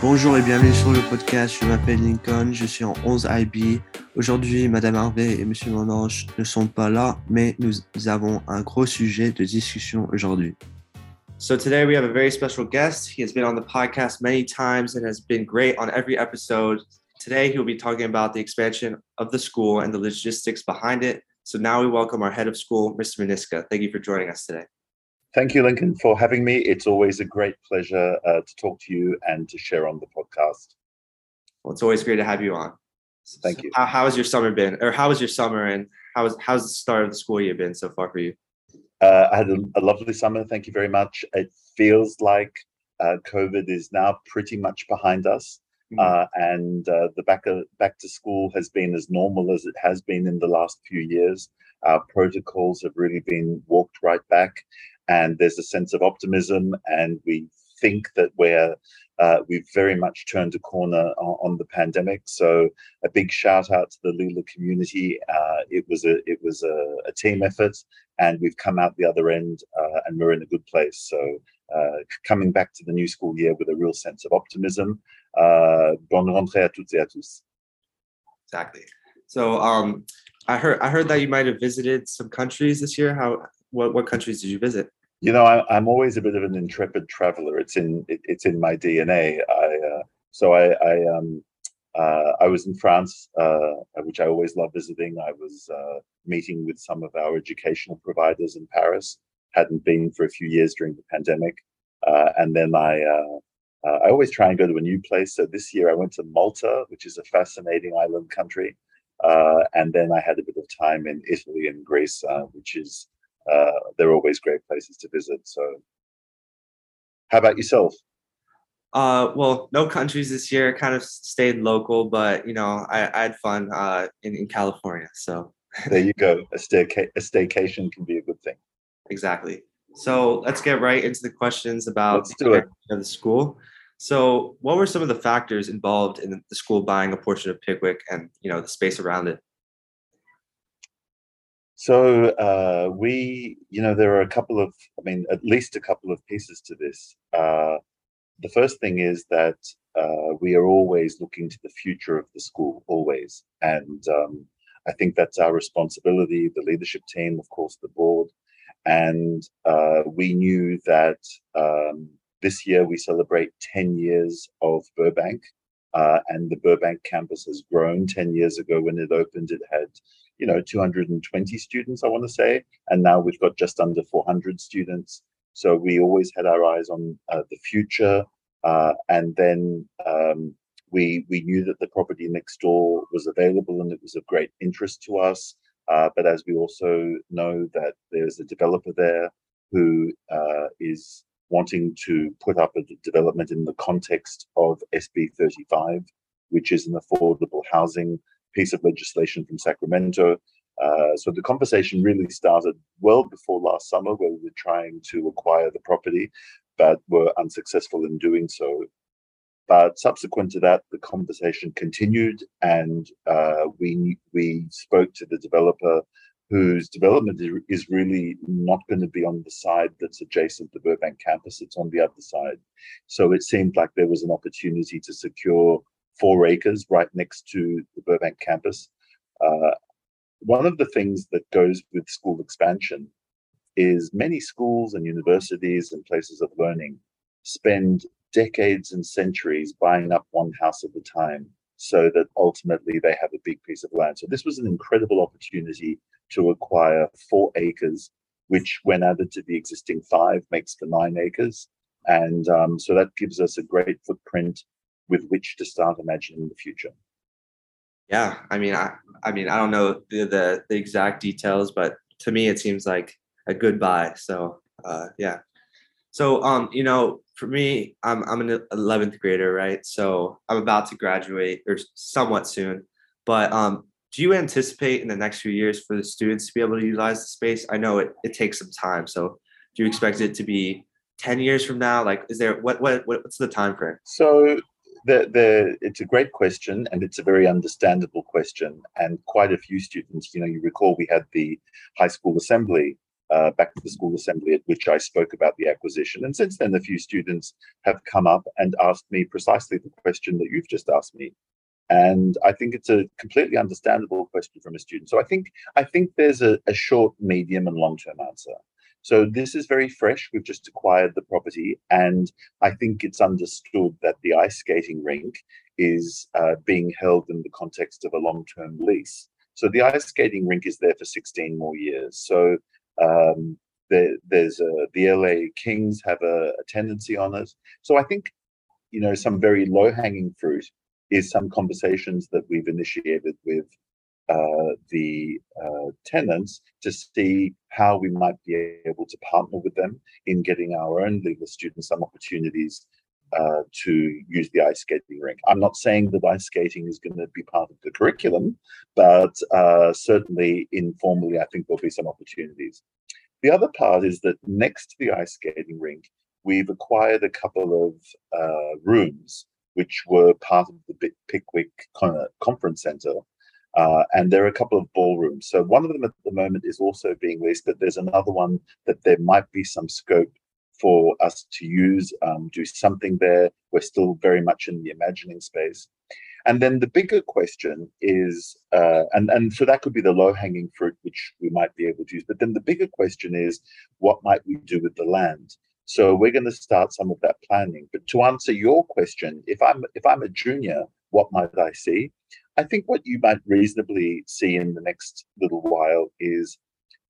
Bonjour et bienvenue sur le podcast. Je m'appelle Lincoln, je suis en 11 IB. Aujourd'hui, Madame Harvey et Monsieur Monange ne sont pas là, mais nous avons un gros sujet de discussion aujourd'hui. So today we have a very special guest. He has been on the podcast many times and has been great on every episode. Today he'll be talking about the expansion of the school and the logistics behind it. So now we welcome our head of school, Mr. Meniska. Thank you for joining us today. Thank you, Lincoln, for having me. It's always a great pleasure uh, to talk to you and to share on the podcast. Well, it's always great to have you on. Thank So you. How, how has your summer been? Or how was your summer and how was, how's the start of the school year been so far for you? Uh, I had a, a lovely summer. Thank you very much. It feels like uh, COVID is now pretty much behind us. Mhm. Uh, and uh, the back, of, back to school has been as normal as it has been in the last few years. Our protocols have really been walked right back, and there's a sense of optimism. And we think that we're uh, we've very much turned a corner on, on the pandemic. So a big shout out to the Lila community. Uh, it was a it was a, a team effort, and we've come out the other end, uh, and we're in a good place. So uh, coming back to the new school year with a real sense of optimism. Uh, bonne rentrée à toutes et à tous. Exactly. So um, I heard I heard that you might have visited some countries this year. How what, what countries did you visit? You know, I, I'm always a bit of an intrepid traveler. It's in it, it's in my DNA. I uh, so I I um uh, I was in France, uh, which I always love visiting. I was uh, meeting with some of our educational providers in Paris. Hadn't been for a few years during the pandemic, uh, and then I uh, uh, I always try and go to a new place. So this year I went to Malta, which is a fascinating island country, uh, and then I had a bit of time in Italy and Greece, which is uh, they're always great places to visit. So, how about yourself? Uh, well, no countries this year. Kind of stayed local, but you know, I, I had fun uh, in in California. So There you go. A stayca- a staycation can be a good thing. exactly. So let's get right into the questions about Let's do it. the school. So, what were some of the factors involved in the school buying a portion of Pickwick and you know the space around it? So uh, we, you know, there are a couple of, I mean, at least a couple of pieces to this. Uh, the first thing is that uh, we are always looking to the future of the school, always, and um, I think that's our responsibility. The leadership team, of course, the board, and uh, we knew that um, this year we celebrate 10 years of Burbank. Uh, and the Burbank campus has grown. 10 years ago, when it opened, it had you know 220 students i want to say and now we've got just under 400 students. So we always had our eyes on uh, the future uh, and then um, we we knew that the property next door was available and it was of great interest to us uh, but as we also know that there's a developer there who uh, is wanting to put up a development in the context of SB 35 which is an affordable housing piece of legislation from Sacramento. Uh, so the conversation really started well before last summer, where we were trying to acquire the property, but were unsuccessful in doing so. But subsequent to that, the conversation continued, and uh, we we spoke to the developer, whose development is- is really not going to be on the side that's adjacent to Burbank campus; it's on the other side. So it seemed like there was an opportunity to secure four acres right next to the Burbank campus. Uh, one of the things that goes with school expansion is many schools and universities and places of learning spend decades and centuries buying up one house at a time so that ultimately they have a big piece of land. So this was an incredible opportunity to acquire four acres, which when added to the existing five makes for nine acres. And um, so that gives us a great footprint with which to start imagining the future. Yeah, I mean, I, I mean, I don't know the, the the exact details, but to me, it seems like a good buy. So, uh, yeah. So, um, you know, for me, I'm I'm an eleventh grader, right? So I'm about to graduate or somewhat soon. But um, do you anticipate in the next few years for the students to be able to utilize the space? I know it it takes some time. So, do you expect it to be ten years from now? Like, is there what what- what's the time frame? So the, the, it's a great question and it's a very understandable question. And quite a few students, you know, you recall we had the high school assembly uh, back to the school assembly at which I spoke about the acquisition. And since then, a few students have come up and asked me precisely the question that you've just asked me. And I think it's a completely understandable question from a student. So I think I think there's a, a short, medium, and long-term answer. So this is very fresh. We've just acquired the property, and I think it's understood that the ice skating rink is uh, being held in the context of a long-term lease. So the ice skating rink is there for 16 more years. So um, there, there's a, the LA Kings have a, a tendency on it. So I think you know some very low-hanging fruit is some conversations that we've initiated with uh, the uh, tenants to see how we might be able to partner with them in getting our own Lila students some opportunities uh, to use the ice skating rink. I'm not saying that ice skating is going to be part of the curriculum, but uh, certainly informally, I think there'll be some opportunities. The other part is that next to the ice skating rink, we've acquired a couple of uh, rooms which were part of the Pickwick Conference Center. Uh, and there are a couple of ballrooms. So one of them at the moment is also being leased, but there's another one that there might be some scope for us to use, um, do something there. We're still very much in the imagining space. And then the bigger question is, uh, and, and so that could be the low hanging fruit, which we might be able to use. But then the bigger question is, what might we do with the land? So we're going to start some of that planning. But to answer your question, if I'm if I'm a junior, what might I see? I think what you might reasonably see in the next little while is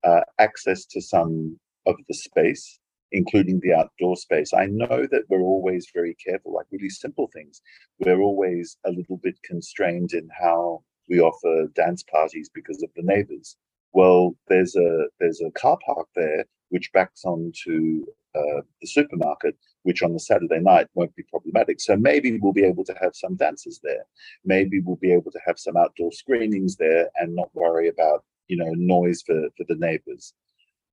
uh, access to some of the space, including the outdoor space. I know that we're always very careful, like really simple things. We're always a little bit constrained in how we offer dance parties because of the neighbors. Well, there's a there's a car park there which backs onto uh, the supermarket, which on the Saturday night won't be problematic. So maybe we'll be able to have some dances there. Maybe we'll be able to have some outdoor screenings there and not worry about you know noise for, for the neighbors.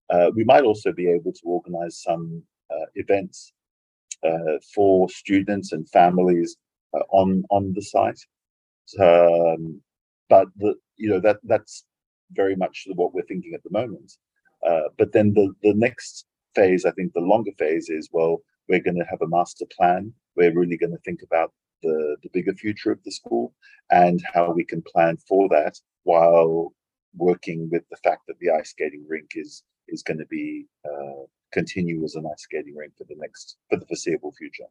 Uh, we might also be able to organize some uh, events uh, for students and families uh, on on the site. Um, but the you know that that's very much what we're thinking at the moment. But then the the next phase, I think the longer phase is well, we're going to have a master plan. We're really going to think about the, the bigger future of the school and how we can plan for that while working with the fact that the ice skating rink is is going to be uh, continue as an ice skating rink for the next for the foreseeable future.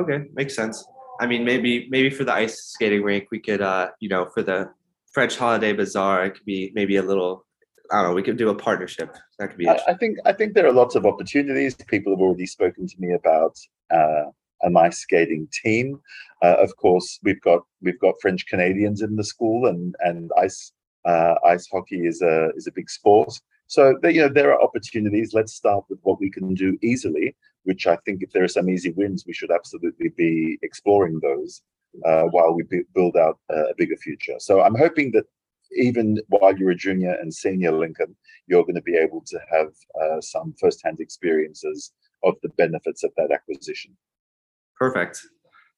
Okay, makes sense. I mean, maybe maybe for the ice skating rink, we could, uh, you know, for the French Holiday Bazaar, it could be maybe a little I don't know. We could do a partnership. That could be. I, I, think. I think there are lots of opportunities. People have already spoken to me about uh, a nice skating team. Uh, of course, we've got we've got French Canadians in the school, and and ice uh, ice hockey is a is a big sport. So you know there are opportunities. Let's start with what we can do easily. Which I think, if there are some easy wins, we should absolutely be exploring those uh, while we build out a bigger future. So I'm hoping that even while you're a junior and senior Lincoln, you're going to be able to have uh, some firsthand experiences of the benefits of that acquisition. Perfect.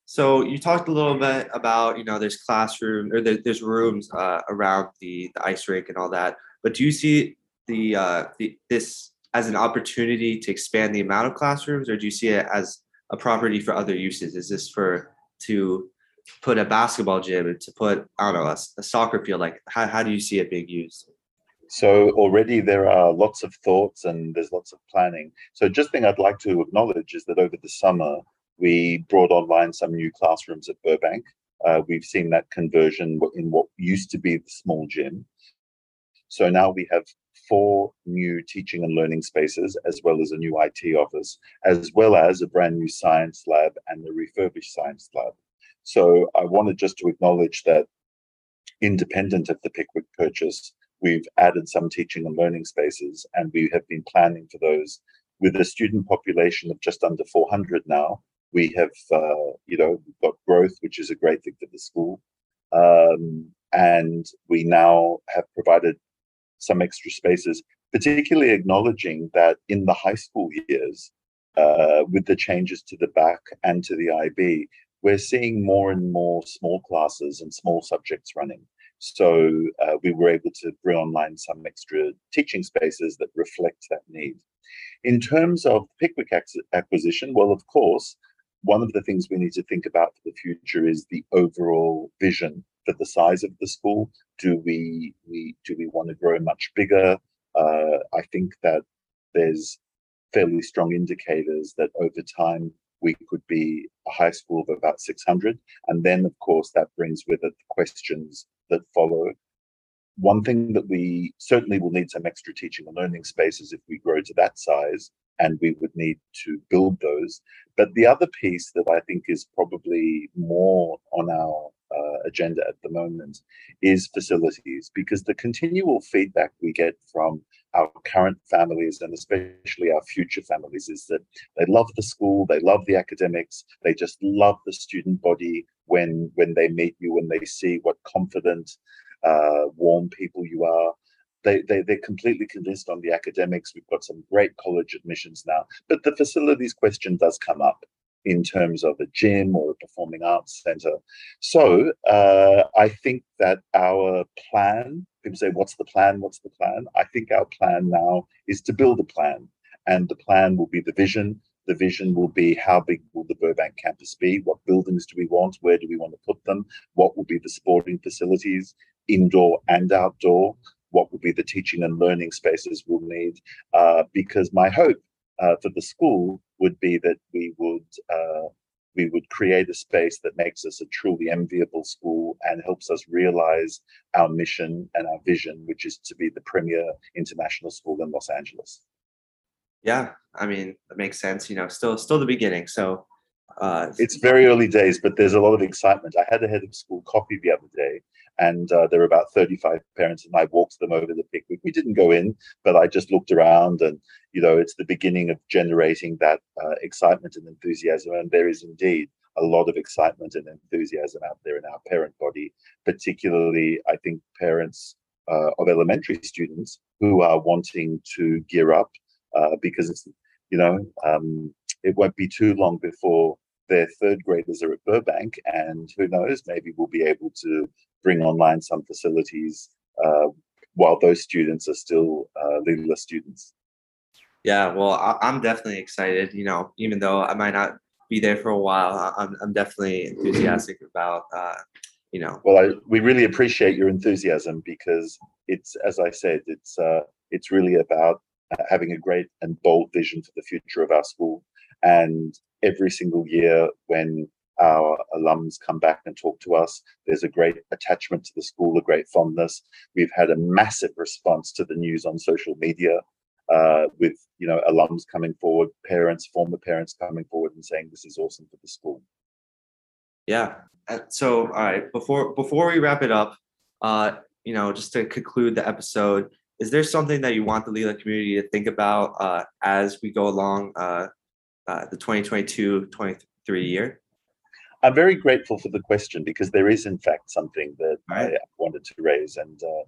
So you talked a little bit about you know there's classroom or there, there's rooms uh, around the the ice rink and all that, but do you see the uh, the this as an opportunity to expand the amount of classrooms, or do you see it as a property for other uses? Is this for to put a basketball gym to put I don't know a, a soccer field? Like how how do you see it being used? So already there are lots of thoughts and there's lots of planning. So just thing I'd like to acknowledge is that over the summer we brought online some new classrooms at Burbank. Uh, we've seen that conversion in what used to be the small gym. So now we have four new teaching and learning spaces, as well as a new IT office, as well as a brand new science lab and a refurbished science lab. So I wanted just to acknowledge that independent of the Pickwick purchase, we've added some teaching and learning spaces, and we have been planning for those. With a student population of just under 400 now, we have, uh, you know, we've got growth, which is a great thing for the school. Um, and we now have provided some extra spaces, particularly acknowledging that in the high school years, uh, with the changes to the bac and to the IB, we're seeing more and more small classes and small subjects running. So uh, we were able to bring online some extra teaching spaces that reflect that need. In terms of Pickwick acquisition, well, of course, one of the things we need to think about for the future is the overall vision for the size of the school. Do we, we do we want to grow much bigger? Uh, I think that there's fairly strong indicators that over time we could be a high school of about 600. And then, of course, that brings with it the questions that follow. One thing that we certainly will need some extra teaching and learning spaces if we grow to that size, and we would need to build those. But the other piece that I think is probably more on our uh, agenda at the moment is facilities because the continual feedback we get from our current families and especially our future families is that they love the school they love the academics they just love the student body when when they meet you when they see what confident uh, warm people you are. They, they they're completely convinced on the academics. We've got some great college admissions now but the facilities question does come up in terms of a gym or a performing arts center. So uh, I think that our plan, people say, what's the plan? What's the plan? I think our plan now is to build a plan. And the plan will be the vision. The vision will be how big will the Burbank campus be? What buildings do we want? Where do we want to put them? What will be the sporting facilities, indoor and outdoor? What will be the teaching and learning spaces we'll need? Uh, because my hope uh, for the school would be that we would uh, we would create a space that makes us a truly enviable school and helps us realize our mission and our vision, which is to be the premier international school in Los Angeles. Yeah, I mean, it makes sense. You know, still still the beginning. So uh, it's very early days, but there's a lot of excitement. I had a head of school coffee the other day, and uh, there were about 35 parents, and I walked them over the Pickwick. We didn't go in, but I just looked around, and you know, it's the beginning of generating that uh, excitement and enthusiasm. And there is indeed a lot of excitement and enthusiasm out there in our parent body, particularly, I think, parents uh, of elementary students who are wanting to gear up uh, because it's, you know, um, it won't be too long before their third graders are at Burbank, and who knows, maybe we'll be able to bring online some facilities uh, while those students are still uh, Lila students. Yeah, well, I, am definitely excited. You know, even though I might not be there for a while, I'm I'm definitely enthusiastic about. Uh, you know. Well, I, we really appreciate your enthusiasm because it's, as I said, it's uh, it's really about uh, having a great and bold vision for the future of our school. And every single year, when our alums come back and talk to us. There's a great attachment to the school, a great fondness. We've had a massive response to the news on social media uh, with you know alums coming forward, parents, former parents coming forward and saying this is awesome for the school. Yeah. Uh, so all right, before before we wrap it up, uh, you know, just to conclude the episode, is there something that you want the Lila community to think about uh, as we go along uh, the 2022-23 year? I'm very grateful for the question because there is, in fact, something that right. I wanted to raise, and uh,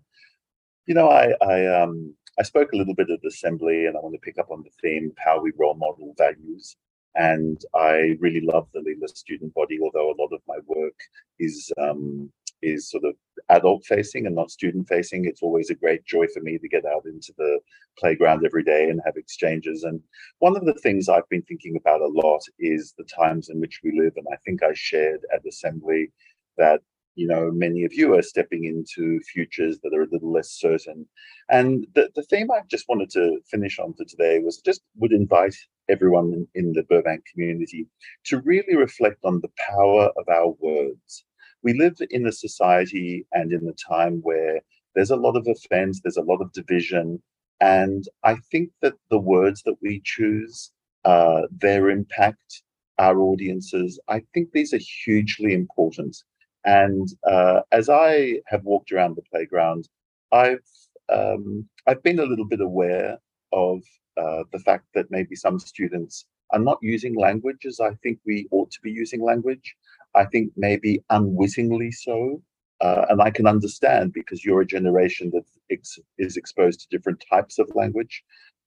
you know, I I um I spoke a little bit at the assembly, and I want to pick up on the theme of how we role model values. And I really love the Lila student body, although a lot of my work is um, is sort of adult facing and not student facing. It's always a great joy for me to get out into the playground every day and have exchanges. And one of the things I've been thinking about a lot is the times in which we live. And I think I shared at assembly that you know, many of you are stepping into futures that are a little less certain. And the, the theme I just wanted to finish on for today was just would invite everyone in, in the Burbank community to really reflect on the power of our words. We live in a society and in a time where there's a lot of offense, there's a lot of division. And I think that the words that we choose, uh, their impact, our audiences, I think these are hugely important and uh, as I have walked around the playground, I've um, I've been a little bit aware of uh, the fact that maybe some students are not using language as I think we ought to be using language. I think maybe unwittingly so. Uh, and I can understand because you're a generation that ex- is exposed to different types of language.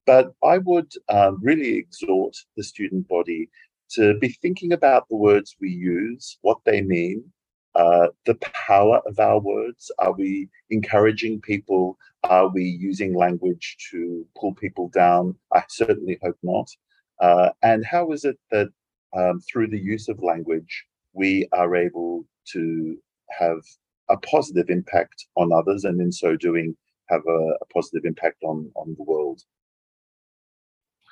But I would um, really exhort the student body to be thinking about the words we use, what they mean, uh, the power of our words? Are we encouraging people? Are we using language to pull people down? I certainly hope not. Uh, and how is it that um, through the use of language, we are able to have a positive impact on others and in so doing have a, a positive impact on, on the world?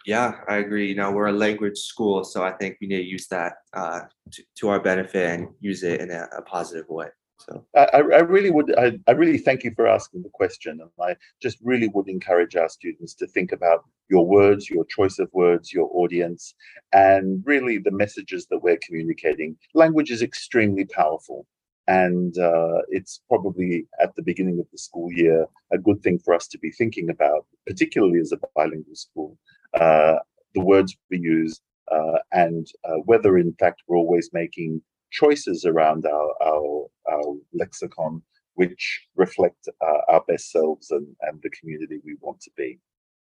Yeah, I agree. You know, we're a language school, so I think we need to use that uh, to, to our benefit and use it in a, a positive way. So I, I really would. I, I really thank you for asking the question, and I just really would encourage our students to think about your words, your choice of words, your audience, and really the messages that we're communicating. Language is extremely powerful, and uh, it's probably at the beginning of the school year a good thing for us to be thinking about, particularly as a bilingual school, uh, the words we use, uh, and uh, whether in fact we're always making choices around our, our, our lexicon which reflect uh, our best selves and, and the community we want to be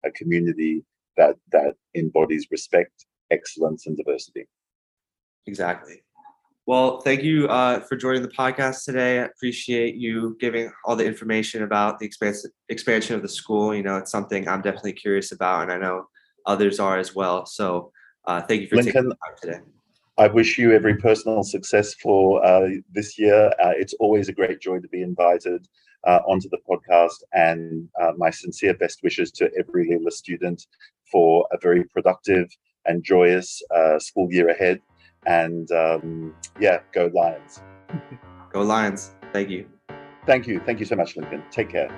a community that that embodies respect excellence and diversity exactly well thank you uh, for joining the podcast today i appreciate you giving all the information about the expansion expansion of the school you know it's something i'm definitely curious about and i know others are as well. So uh, thank you for Lincoln, taking the time today. I wish you every personal success for uh, this year. Uh, it's always a great joy to be invited uh, onto the podcast, and uh, my sincere best wishes to every Lila student for a very productive and joyous uh, school year ahead. And um, yeah, go Lions. go Lions. Thank you. Thank you. Thank you so much, Lincoln. Take care.